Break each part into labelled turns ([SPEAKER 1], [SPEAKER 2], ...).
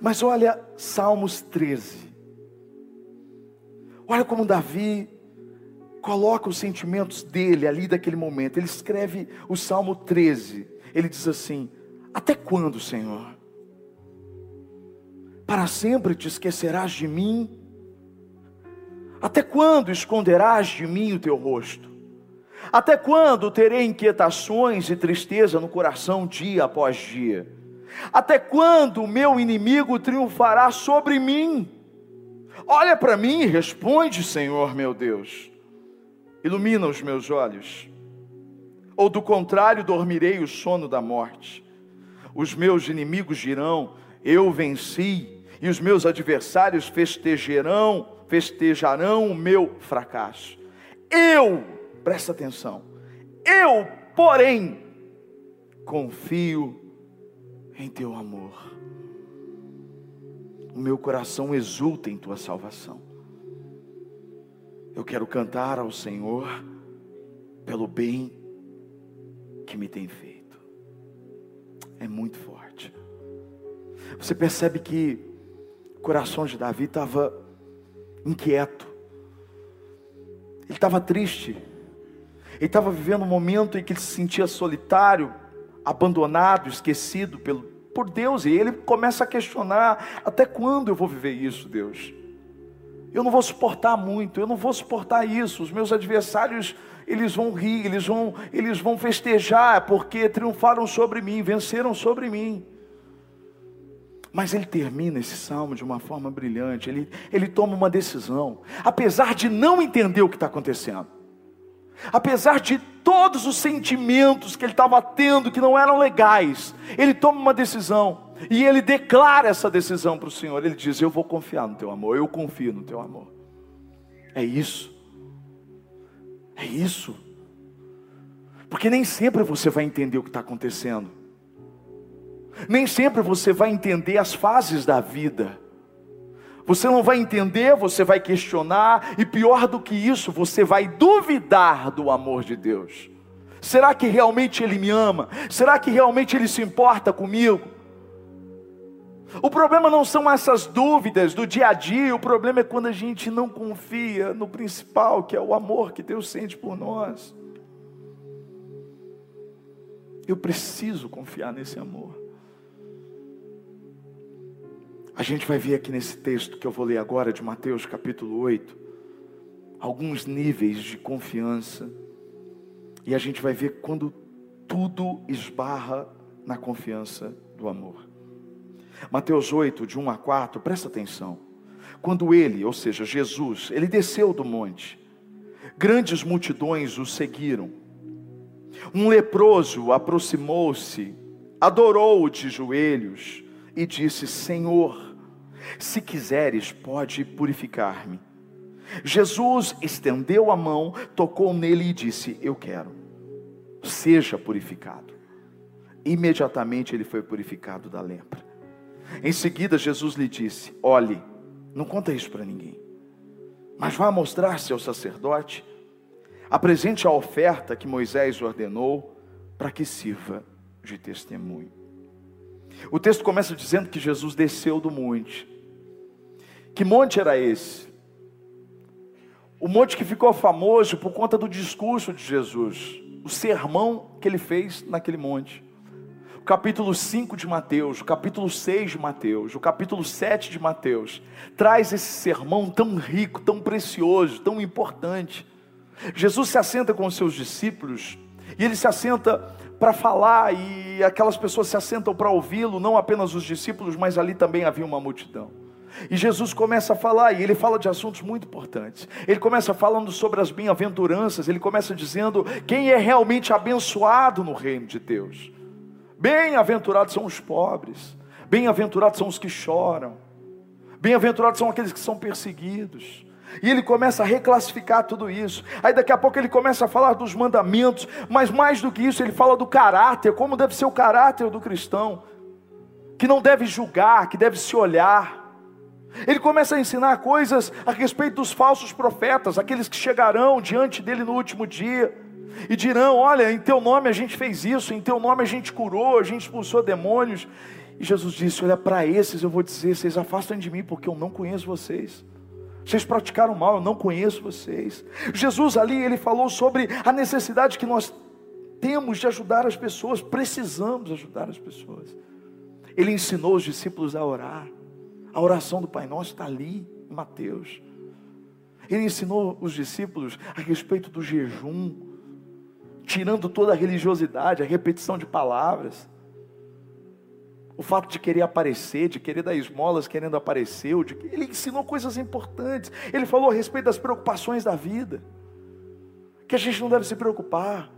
[SPEAKER 1] Mas olha Salmos 13. Olha como Davi coloca os sentimentos dele ali daquele momento. Ele escreve o Salmo 13. Ele diz assim: Até quando, Senhor? Para sempre te esquecerás de mim? Até quando esconderás de mim o teu rosto? Até quando terei inquietações e tristeza no coração dia após dia? Até quando o meu inimigo triunfará sobre mim? Olha para mim e responde, Senhor meu Deus. Ilumina os meus olhos. Ou do contrário, dormirei o sono da morte. Os meus inimigos dirão: Eu venci e os meus adversários festejarão, festejarão o meu fracasso. Eu, presta atenção, eu, porém, confio em teu amor. O meu coração exulta em tua salvação. Eu quero cantar ao Senhor pelo bem que me tem feito. É muito forte. Você percebe que o coração de Davi estava inquieto, ele estava triste, ele estava vivendo um momento em que ele se sentia solitário, abandonado, esquecido pelo, por Deus, e ele começa a questionar: até quando eu vou viver isso, Deus? Eu não vou suportar muito, eu não vou suportar isso. Os meus adversários, eles vão rir, eles vão, eles vão festejar, porque triunfaram sobre mim, venceram sobre mim. Mas ele termina esse salmo de uma forma brilhante, ele, ele toma uma decisão, apesar de não entender o que está acontecendo, apesar de todos os sentimentos que ele estava tendo que não eram legais, ele toma uma decisão, e ele declara essa decisão para o Senhor. Ele diz: Eu vou confiar no teu amor, eu confio no teu amor. É isso, é isso, porque nem sempre você vai entender o que está acontecendo, nem sempre você vai entender as fases da vida. Você não vai entender, você vai questionar, e pior do que isso, você vai duvidar do amor de Deus. Será que realmente Ele me ama? Será que realmente Ele se importa comigo? O problema não são essas dúvidas do dia a dia, o problema é quando a gente não confia no principal, que é o amor que Deus sente por nós. Eu preciso confiar nesse amor. A gente vai ver aqui nesse texto que eu vou ler agora, de Mateus capítulo 8, alguns níveis de confiança, e a gente vai ver quando tudo esbarra na confiança do amor. Mateus 8, de 1 a 4, presta atenção. Quando ele, ou seja, Jesus, ele desceu do monte, grandes multidões o seguiram. Um leproso aproximou-se, adorou-o de joelhos e disse: Senhor, se quiseres, pode purificar-me. Jesus estendeu a mão, tocou nele e disse: Eu quero, seja purificado. Imediatamente ele foi purificado da lepra. Em seguida, Jesus lhe disse: Olhe, não conta isso para ninguém, mas vá mostrar-se ao sacerdote, apresente a oferta que Moisés ordenou, para que sirva de testemunho. O texto começa dizendo que Jesus desceu do monte. Que monte era esse? O monte que ficou famoso por conta do discurso de Jesus, o sermão que ele fez naquele monte. O capítulo 5 de Mateus, o capítulo 6 de Mateus, o capítulo 7 de Mateus, traz esse sermão tão rico, tão precioso, tão importante. Jesus se assenta com os seus discípulos e ele se assenta para falar e aquelas pessoas se assentam para ouvi-lo, não apenas os discípulos, mas ali também havia uma multidão. E Jesus começa a falar, e ele fala de assuntos muito importantes. Ele começa falando sobre as bem-aventuranças, ele começa dizendo quem é realmente abençoado no reino de Deus. Bem-aventurados são os pobres, bem-aventurados são os que choram, bem-aventurados são aqueles que são perseguidos. E ele começa a reclassificar tudo isso. Aí daqui a pouco ele começa a falar dos mandamentos, mas mais do que isso, ele fala do caráter, como deve ser o caráter do cristão, que não deve julgar, que deve se olhar ele começa a ensinar coisas a respeito dos falsos profetas, aqueles que chegarão diante dele no último dia e dirão: Olha, em teu nome a gente fez isso, em teu nome a gente curou, a gente expulsou demônios. E Jesus disse: Olha, para esses eu vou dizer: vocês afastem de mim, porque eu não conheço vocês. Vocês praticaram mal, eu não conheço vocês. Jesus ali, ele falou sobre a necessidade que nós temos de ajudar as pessoas, precisamos ajudar as pessoas. Ele ensinou os discípulos a orar. A oração do Pai Nosso está ali, em Mateus. Ele ensinou os discípulos a respeito do jejum, tirando toda a religiosidade, a repetição de palavras. O fato de querer aparecer, de querer dar esmolas querendo aparecer, de... ele ensinou coisas importantes. Ele falou a respeito das preocupações da vida, que a gente não deve se preocupar,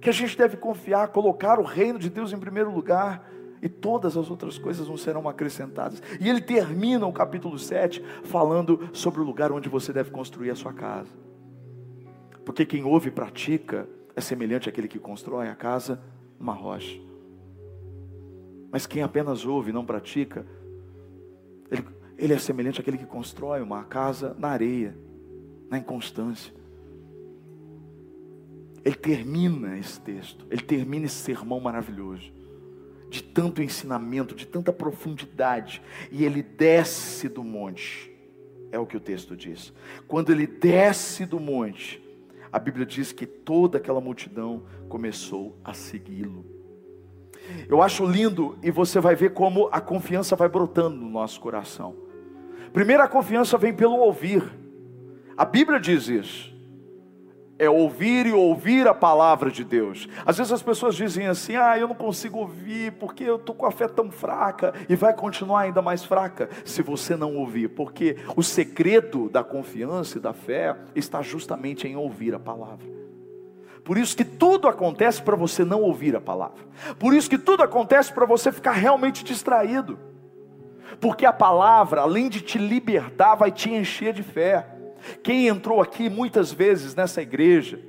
[SPEAKER 1] que a gente deve confiar, colocar o reino de Deus em primeiro lugar, e todas as outras coisas não serão acrescentadas. E ele termina o capítulo 7 falando sobre o lugar onde você deve construir a sua casa. Porque quem ouve e pratica é semelhante àquele que constrói a casa numa rocha. Mas quem apenas ouve e não pratica, ele, ele é semelhante àquele que constrói uma casa na areia, na inconstância. Ele termina esse texto, ele termina esse sermão maravilhoso, de tanto ensinamento, de tanta profundidade, e ele desce do monte, é o que o texto diz. Quando ele desce do monte, a Bíblia diz que toda aquela multidão começou a segui-lo. Eu acho lindo e você vai ver como a confiança vai brotando no nosso coração. Primeiro, a confiança vem pelo ouvir. A Bíblia diz isso. É ouvir e ouvir a palavra de Deus. Às vezes as pessoas dizem assim: ah, eu não consigo ouvir porque eu estou com a fé tão fraca, e vai continuar ainda mais fraca se você não ouvir, porque o segredo da confiança e da fé está justamente em ouvir a palavra. Por isso que tudo acontece para você não ouvir a palavra. Por isso que tudo acontece para você ficar realmente distraído. Porque a palavra, além de te libertar, vai te encher de fé. Quem entrou aqui muitas vezes nessa igreja,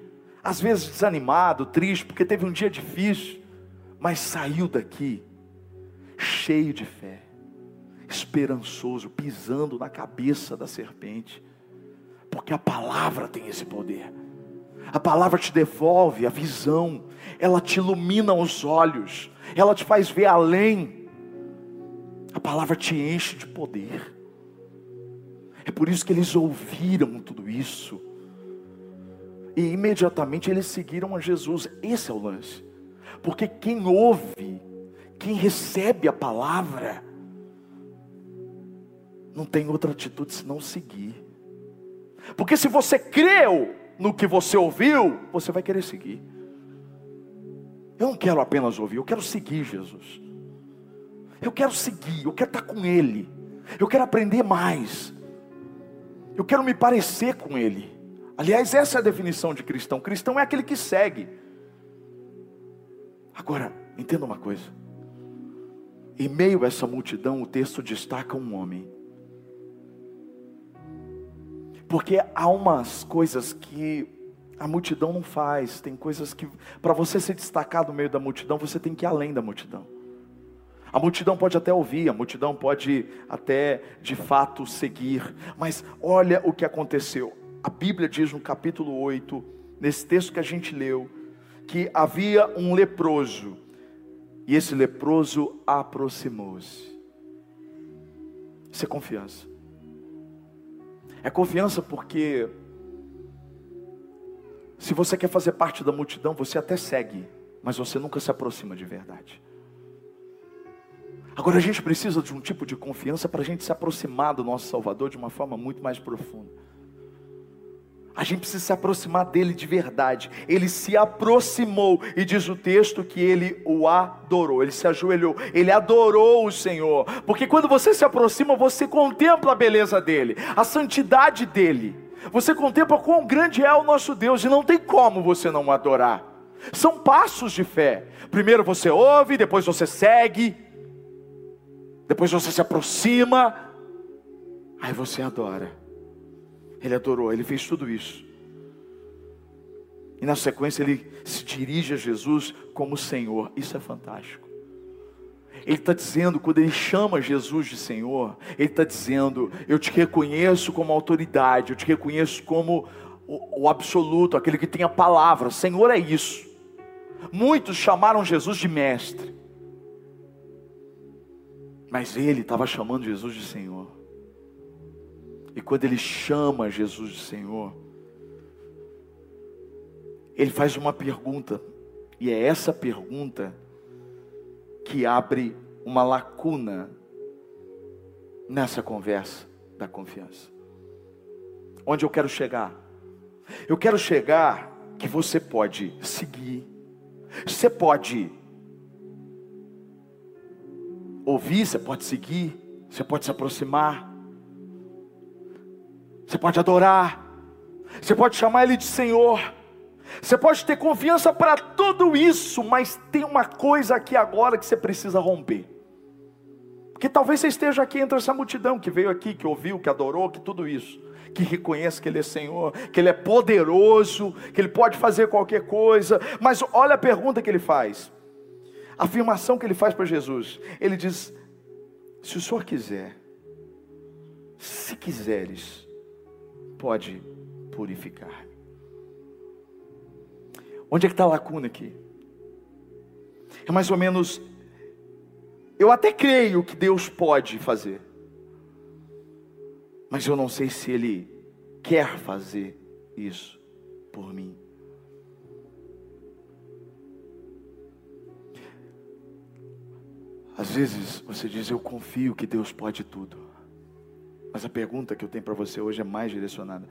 [SPEAKER 1] às vezes desanimado, triste, porque teve um dia difícil, mas saiu daqui cheio de fé, esperançoso, pisando na cabeça da serpente, porque a palavra tem esse poder. A palavra te devolve a visão, ela te ilumina os olhos, ela te faz ver além. A palavra te enche de poder. É por isso que eles ouviram tudo isso. E imediatamente eles seguiram a Jesus. Esse é o lance. Porque quem ouve, quem recebe a palavra, não tem outra atitude senão seguir. Porque se você creu, no que você ouviu, você vai querer seguir. Eu não quero apenas ouvir, eu quero seguir Jesus. Eu quero seguir, eu quero estar com Ele. Eu quero aprender mais. Eu quero me parecer com Ele. Aliás, essa é a definição de cristão. Cristão é aquele que segue. Agora, entenda uma coisa. Em meio a essa multidão, o texto destaca um homem porque há umas coisas que a multidão não faz, tem coisas que, para você se destacar no meio da multidão, você tem que ir além da multidão. A multidão pode até ouvir, a multidão pode até de fato seguir, mas olha o que aconteceu. A Bíblia diz no capítulo 8, nesse texto que a gente leu, que havia um leproso, e esse leproso aproximou-se. Isso é confiança. É confiança porque se você quer fazer parte da multidão, você até segue, mas você nunca se aproxima de verdade. Agora a gente precisa de um tipo de confiança para a gente se aproximar do nosso Salvador de uma forma muito mais profunda. A gente precisa se aproximar dele de verdade. Ele se aproximou e diz o texto que ele o adorou, ele se ajoelhou, ele adorou o Senhor. Porque quando você se aproxima, você contempla a beleza dele, a santidade dele. Você contempla quão grande é o nosso Deus e não tem como você não adorar. São passos de fé. Primeiro você ouve, depois você segue, depois você se aproxima, aí você adora. Ele adorou, ele fez tudo isso. E na sequência ele se dirige a Jesus como Senhor. Isso é fantástico. Ele está dizendo, quando ele chama Jesus de Senhor, ele está dizendo: Eu te reconheço como autoridade, eu te reconheço como o, o absoluto, aquele que tem a palavra. Senhor é isso. Muitos chamaram Jesus de mestre. Mas ele estava chamando Jesus de Senhor. E quando ele chama Jesus de Senhor, ele faz uma pergunta, e é essa pergunta que abre uma lacuna nessa conversa da confiança. Onde eu quero chegar? Eu quero chegar que você pode seguir, você pode ouvir, você pode seguir, você pode se aproximar, você pode adorar, você pode chamar Ele de Senhor, você pode ter confiança para tudo isso, mas tem uma coisa aqui agora que você precisa romper. Que talvez você esteja aqui entre essa multidão que veio aqui, que ouviu, que adorou, que tudo isso, que reconhece que Ele é Senhor, que Ele é poderoso, que Ele pode fazer qualquer coisa, mas olha a pergunta que Ele faz, a afirmação que Ele faz para Jesus: Ele diz, se o Senhor quiser, se quiseres, pode purificar. Onde é que está a lacuna aqui? É mais ou menos eu até creio que Deus pode fazer, mas eu não sei se Ele quer fazer isso por mim. Às vezes você diz, eu confio que Deus pode tudo. Mas a pergunta que eu tenho para você hoje é mais direcionada.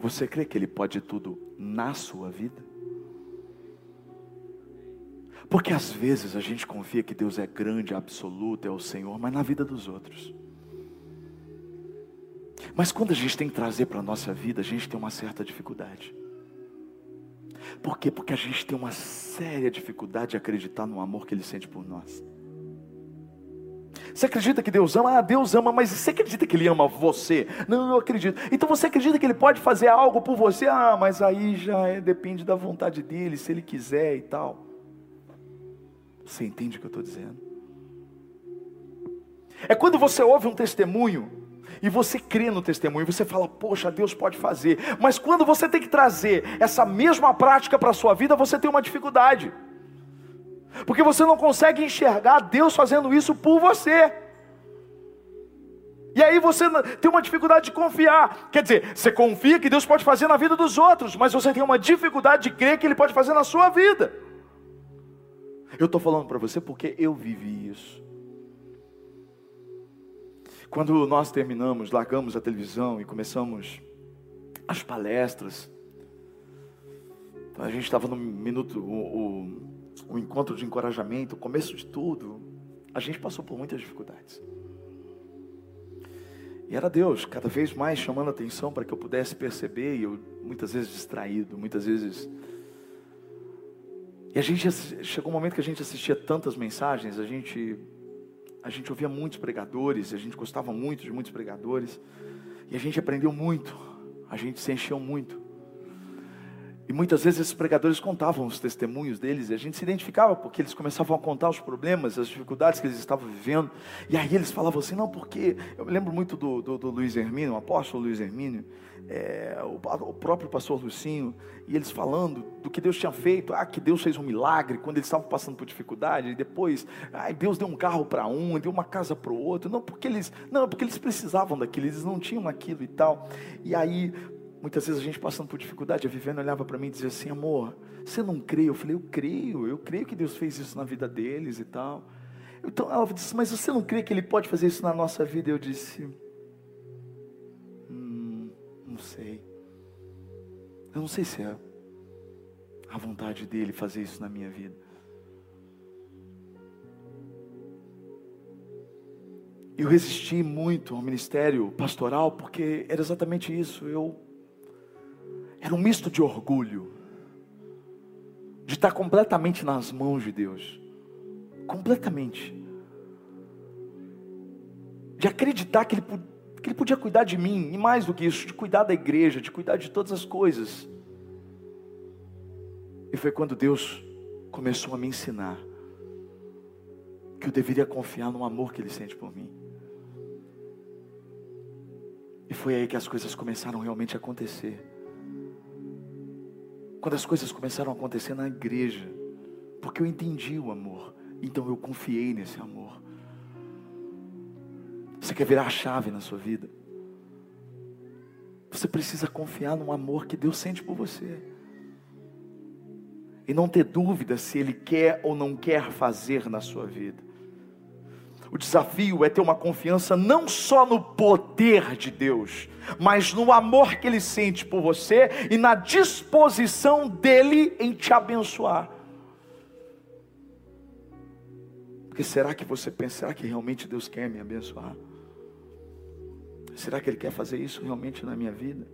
[SPEAKER 1] Você crê que Ele pode tudo na sua vida? Porque às vezes a gente confia que Deus é grande, absoluto, é o Senhor, mas na vida dos outros. Mas quando a gente tem que trazer para a nossa vida, a gente tem uma certa dificuldade. Por quê? Porque a gente tem uma séria dificuldade de acreditar no amor que Ele sente por nós. Você acredita que Deus ama? Ah, Deus ama, mas você acredita que Ele ama você? Não, eu acredito. Então você acredita que Ele pode fazer algo por você? Ah, mas aí já é, depende da vontade dele, se Ele quiser e tal. Você entende o que eu estou dizendo? É quando você ouve um testemunho e você crê no testemunho, você fala, poxa, Deus pode fazer. Mas quando você tem que trazer essa mesma prática para a sua vida, você tem uma dificuldade. Porque você não consegue enxergar Deus fazendo isso por você. E aí você tem uma dificuldade de confiar. Quer dizer, você confia que Deus pode fazer na vida dos outros, mas você tem uma dificuldade de crer que Ele pode fazer na sua vida. Eu estou falando para você porque eu vivi isso. Quando nós terminamos, largamos a televisão e começamos as palestras, a gente estava no minuto, o, o, o encontro de encorajamento, o começo de tudo, a gente passou por muitas dificuldades. E era Deus cada vez mais chamando atenção para que eu pudesse perceber, e eu muitas vezes distraído, muitas vezes e a gente chegou um momento que a gente assistia tantas mensagens, a gente a gente ouvia muitos pregadores, a gente gostava muito de muitos pregadores, e a gente aprendeu muito, a gente se encheu muito. E muitas vezes esses pregadores contavam os testemunhos deles e a gente se identificava porque eles começavam a contar os problemas, as dificuldades que eles estavam vivendo. E aí eles falavam assim: não, porque. Eu me lembro muito do, do, do Luiz Hermínio, o apóstolo Luiz Hermínio, é, o, o, próprio pastor Lucinho, e eles falando do que Deus tinha feito. Ah, que Deus fez um milagre quando eles estavam passando por dificuldade. E depois, ah, Deus deu um carro para um, deu uma casa para o outro. Não, porque eles, não, porque eles precisavam daquilo, eles não tinham aquilo e tal. E aí Muitas vezes a gente passando por dificuldade, a Viviane olhava para mim e dizia assim: amor, você não crê? Eu falei: eu creio, eu creio que Deus fez isso na vida deles e tal. Então ela disse: mas você não crê que Ele pode fazer isso na nossa vida? Eu disse: hum, não sei. Eu não sei se é a vontade dele fazer isso na minha vida. Eu resisti muito ao ministério pastoral porque era exatamente isso. Eu era um misto de orgulho, de estar completamente nas mãos de Deus, completamente, de acreditar que Ele, que Ele podia cuidar de mim, e mais do que isso, de cuidar da igreja, de cuidar de todas as coisas. E foi quando Deus começou a me ensinar que eu deveria confiar no amor que Ele sente por mim. E foi aí que as coisas começaram realmente a acontecer quando as coisas começaram a acontecer na igreja, porque eu entendi o amor, então eu confiei nesse amor. Você quer virar a chave na sua vida? Você precisa confiar no amor que Deus sente por você. E não ter dúvida se Ele quer ou não quer fazer na sua vida. O desafio é ter uma confiança não só no poder de Deus, mas no amor que Ele sente por você e na disposição dEle em te abençoar. Porque será que você pensa, será que realmente Deus quer me abençoar? Será que Ele quer fazer isso realmente na minha vida?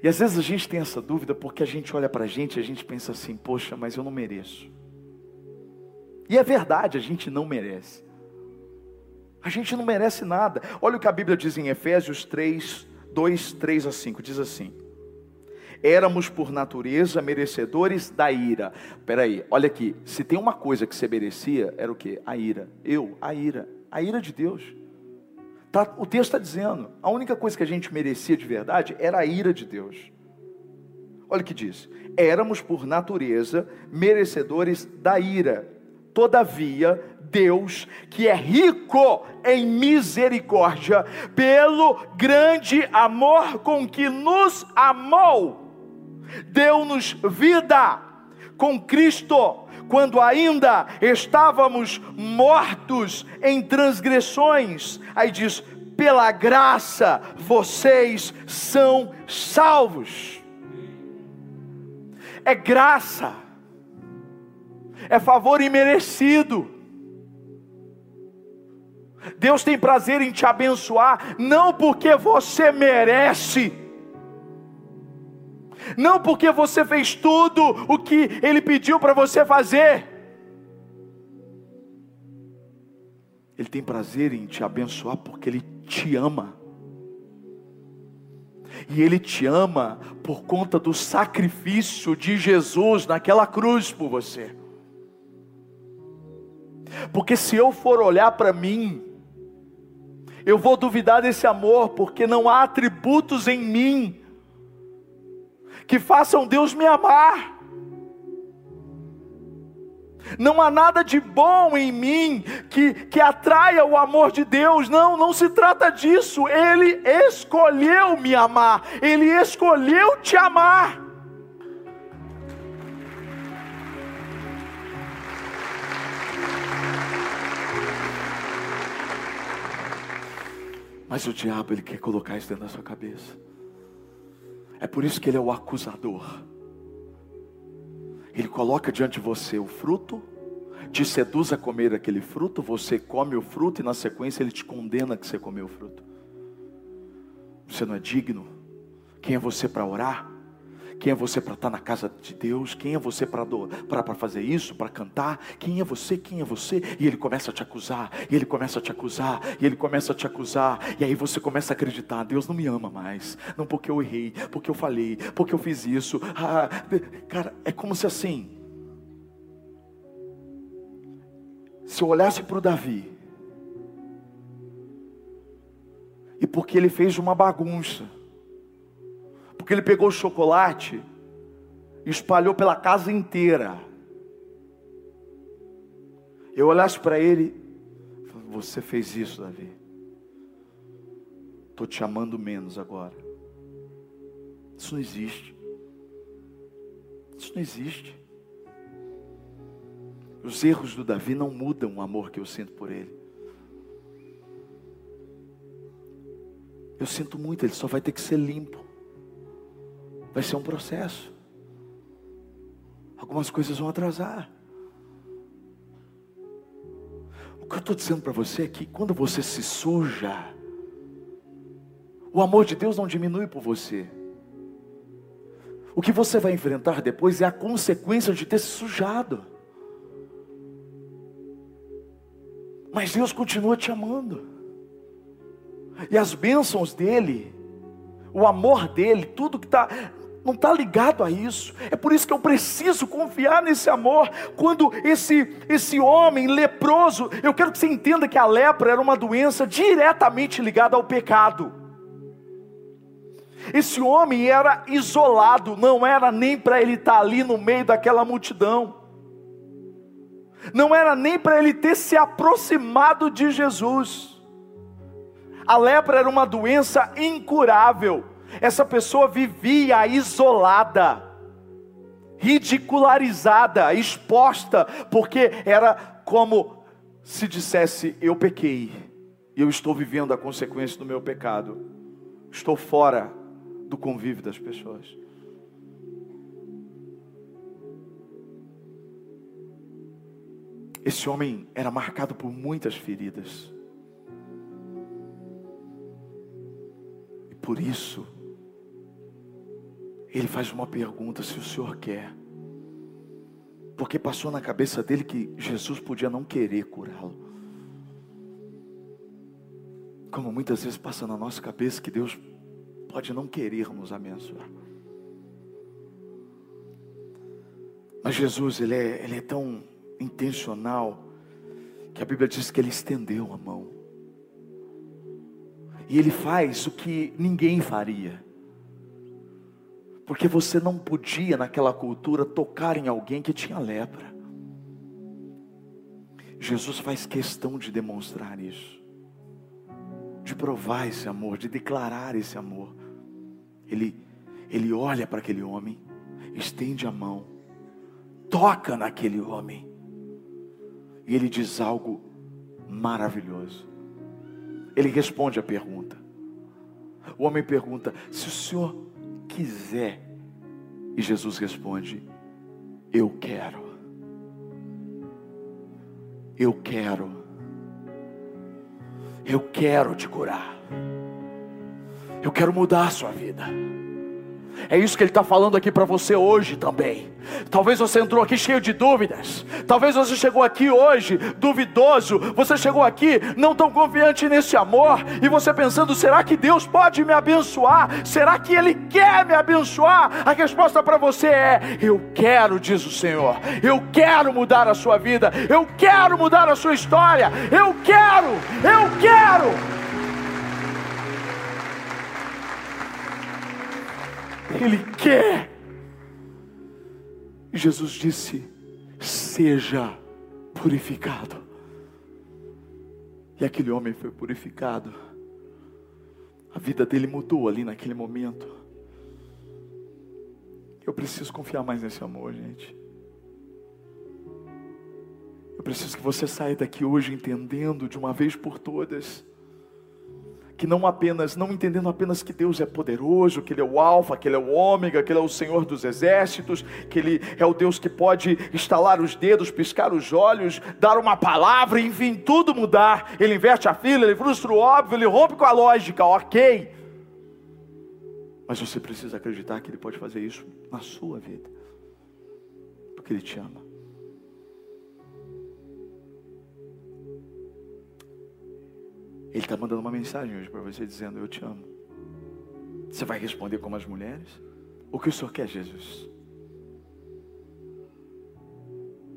[SPEAKER 1] E às vezes a gente tem essa dúvida porque a gente olha para a gente e a gente pensa assim: poxa, mas eu não mereço. E é verdade, a gente não merece. A gente não merece nada. Olha o que a Bíblia diz em Efésios 3, 2, 3 a 5: diz assim: Éramos por natureza merecedores da ira. Peraí, olha aqui, se tem uma coisa que você merecia, era o que? A ira. Eu, a ira. A ira de Deus. Tá, o texto está dizendo, a única coisa que a gente merecia de verdade era a ira de Deus. Olha o que diz: éramos por natureza merecedores da ira. Todavia, Deus, que é rico em misericórdia, pelo grande amor com que nos amou, deu-nos vida com Cristo, quando ainda estávamos mortos em transgressões. Aí diz: pela graça vocês são salvos. É graça, é favor imerecido. Deus tem prazer em te abençoar, não porque você merece, não porque você fez tudo o que Ele pediu para você fazer. Ele tem prazer em te abençoar porque Ele te ama. E Ele te ama por conta do sacrifício de Jesus naquela cruz por você. Porque se eu for olhar para mim, eu vou duvidar desse amor, porque não há atributos em mim que façam Deus me amar. Não há nada de bom em mim que, que atraia o amor de Deus. Não, não se trata disso. Ele escolheu me amar. Ele escolheu te amar. Mas o diabo ele quer colocar isso dentro da sua cabeça. É por isso que ele é o acusador. Ele coloca diante de você o fruto, te seduz a comer aquele fruto, você come o fruto e na sequência ele te condena que você comeu o fruto. Você não é digno. Quem é você para orar? Quem é você para estar na casa de Deus? Quem é você para fazer isso, para cantar? Quem é você? Quem é você? E ele começa a te acusar, e ele começa a te acusar, e ele começa a te acusar, e aí você começa a acreditar: Deus não me ama mais, não porque eu errei, porque eu falei, porque eu fiz isso. Ah, cara, é como se assim. Se eu olhasse para o Davi, e porque ele fez uma bagunça, porque ele pegou o chocolate e espalhou pela casa inteira. Eu olhasse para ele, você fez isso, Davi. Estou te amando menos agora. Isso não existe. Isso não existe. Os erros do Davi não mudam o amor que eu sinto por ele. Eu sinto muito, ele só vai ter que ser limpo. Vai ser um processo. Algumas coisas vão atrasar. O que eu estou dizendo para você é que quando você se suja, o amor de Deus não diminui por você. O que você vai enfrentar depois é a consequência de ter se sujado. Mas Deus continua te amando. E as bênçãos dele, o amor dele, tudo que está não está ligado a isso. É por isso que eu preciso confiar nesse amor. Quando esse, esse homem leproso, eu quero que você entenda que a lepra era uma doença diretamente ligada ao pecado. Esse homem era isolado, não era nem para ele estar tá ali no meio daquela multidão. não era nem para ele ter se aproximado de Jesus. A lepra era uma doença incurável. Essa pessoa vivia isolada, ridicularizada, exposta, porque era como se dissesse: Eu pequei, e eu estou vivendo a consequência do meu pecado, estou fora do convívio das pessoas. Esse homem era marcado por muitas feridas. E por isso, ele faz uma pergunta: se o senhor quer. Porque passou na cabeça dele que Jesus podia não querer curá-lo. Como muitas vezes passa na nossa cabeça que Deus pode não querer nos abençoar. Mas Jesus, ele é, ele é tão intencional, que a Bíblia diz que ele estendeu a mão. E ele faz o que ninguém faria. Porque você não podia, naquela cultura, tocar em alguém que tinha lepra. Jesus faz questão de demonstrar isso, de provar esse amor, de declarar esse amor. Ele, ele olha para aquele homem, estende a mão, toca naquele homem e ele diz algo maravilhoso. Ele responde a pergunta. O homem pergunta: se o senhor quiser, e Jesus responde: eu quero. Eu quero. Eu quero te curar. Eu quero mudar a sua vida. É isso que ele está falando aqui para você hoje também. Talvez você entrou aqui cheio de dúvidas. Talvez você chegou aqui hoje duvidoso. Você chegou aqui não tão confiante nesse amor. E você pensando: será que Deus pode me abençoar? Será que Ele quer me abençoar? A resposta para você é: Eu quero, diz o Senhor. Eu quero mudar a sua vida. Eu quero mudar a sua história. Eu quero. Eu quero. Ele quer. E Jesus disse: Seja purificado. E aquele homem foi purificado. A vida dele mudou ali naquele momento. Eu preciso confiar mais nesse amor, gente. Eu preciso que você saia daqui hoje entendendo de uma vez por todas que não apenas, não entendendo apenas que Deus é poderoso, que Ele é o Alfa, que Ele é o Ômega, que Ele é o Senhor dos exércitos, que Ele é o Deus que pode estalar os dedos, piscar os olhos, dar uma palavra, enfim, tudo mudar. Ele inverte a fila, Ele frustra o óbvio, Ele rompe com a lógica, ok. Mas você precisa acreditar que Ele pode fazer isso na sua vida, porque Ele te ama. Ele está mandando uma mensagem hoje para você dizendo: Eu te amo. Você vai responder como as mulheres? O que o Senhor quer, Jesus?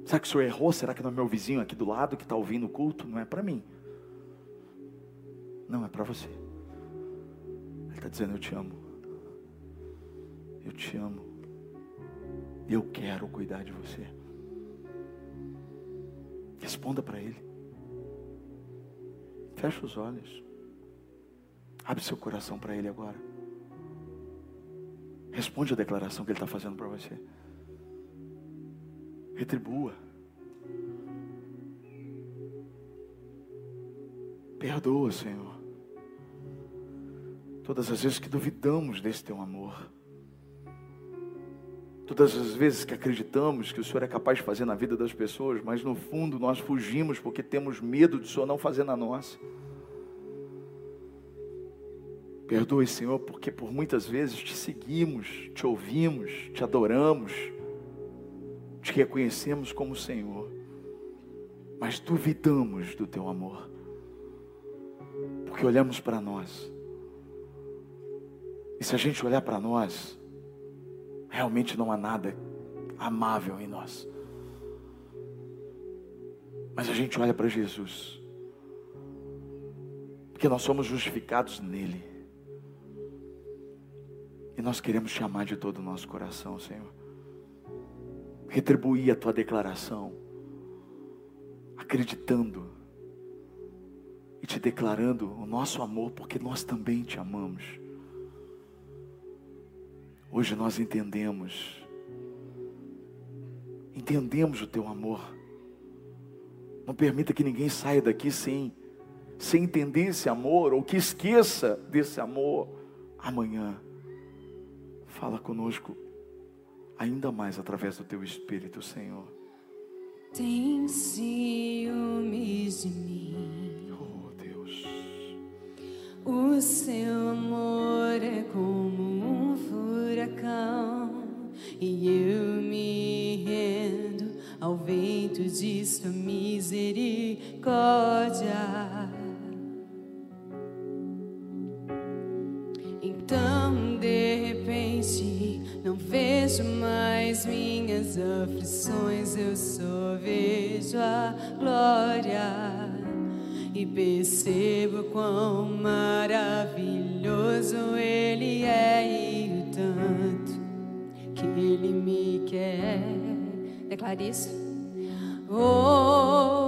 [SPEAKER 1] Será que o Senhor errou? Será que não é meu vizinho aqui do lado que está ouvindo o culto? Não é para mim. Não, é para você. Ele está dizendo: Eu te amo. Eu te amo. Eu quero cuidar de você. Responda para Ele. Feche os olhos. Abre seu coração para Ele agora. Responde a declaração que Ele está fazendo para você. Retribua. Perdoa, Senhor. Todas as vezes que duvidamos desse teu amor. Todas as vezes que acreditamos que o Senhor é capaz de fazer na vida das pessoas, mas no fundo nós fugimos porque temos medo de o Senhor não fazer na nossa. Perdoe, Senhor, porque por muitas vezes te seguimos, te ouvimos, te adoramos, te reconhecemos como Senhor, mas duvidamos do teu amor, porque olhamos para nós. E se a gente olhar para nós, realmente não há nada amável em nós. Mas a gente olha para Jesus, porque nós somos justificados nele. E nós queremos te amar de todo o nosso coração, Senhor. Retribuir a tua declaração. acreditando e te declarando o nosso amor, porque nós também te amamos. Hoje nós entendemos, entendemos o teu amor. Não permita que ninguém saia daqui sem, sem entender esse amor, ou que esqueça desse amor amanhã. Fala conosco ainda mais através do teu Espírito, Senhor.
[SPEAKER 2] Tem ciúmes de mim.
[SPEAKER 1] Oh, Deus.
[SPEAKER 2] O seu amor é como um furacão e eu me rendo ao vento de sua misericórdia. Então, de repente, não vejo mais minhas aflições, eu só vejo a glória e percebo quão maravilhoso Ele é Isso. Oh,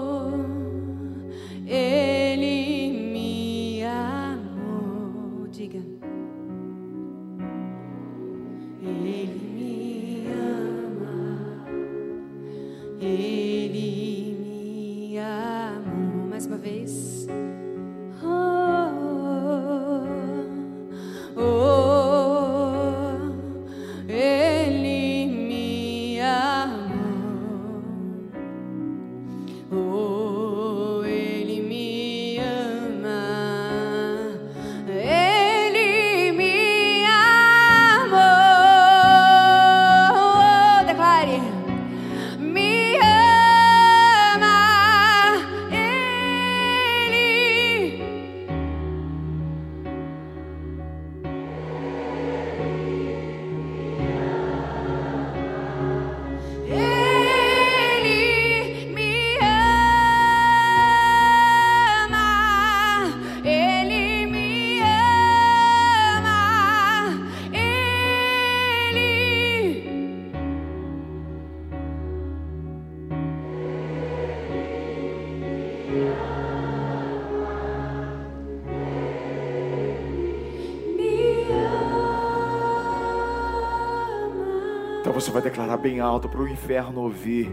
[SPEAKER 1] você vai declarar bem alto para o inferno ouvir.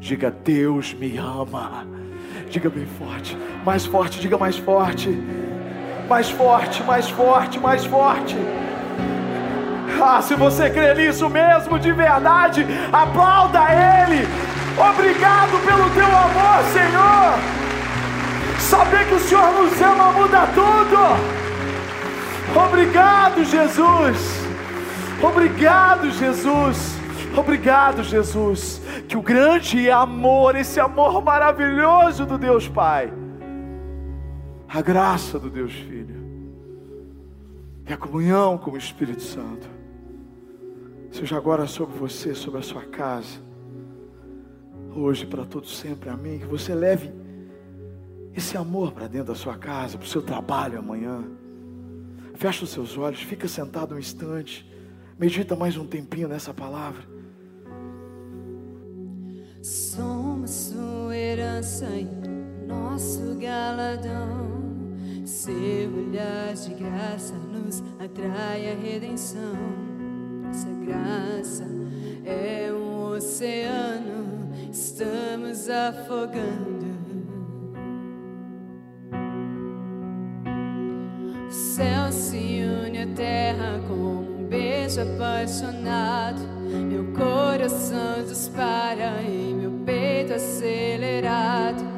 [SPEAKER 1] Diga: Deus me ama. Diga bem forte, mais forte, diga mais forte. Mais forte, mais forte, mais forte. Ah, se você crê nisso mesmo de verdade, aplauda Ele. Obrigado pelo teu amor, Senhor. Saber que o Senhor nos ama muda tudo. Obrigado, Jesus. Obrigado, Jesus. Obrigado, Jesus. Que o grande amor, esse amor maravilhoso do Deus Pai, a graça do Deus Filho e a comunhão com o Espírito Santo, seja agora sobre você, sobre a sua casa, hoje para todos sempre. Amém. Que você leve esse amor para dentro da sua casa, para o seu trabalho amanhã. Fecha os seus olhos, fica sentado um instante, medita mais um tempinho nessa palavra.
[SPEAKER 2] Somos sua herança e nosso galadão. Seu olhar de graça nos atrai a redenção. Essa graça é um oceano, estamos afogando. O céu se une à terra como apaixonado. Meu coração dispara em meu peito acelerado.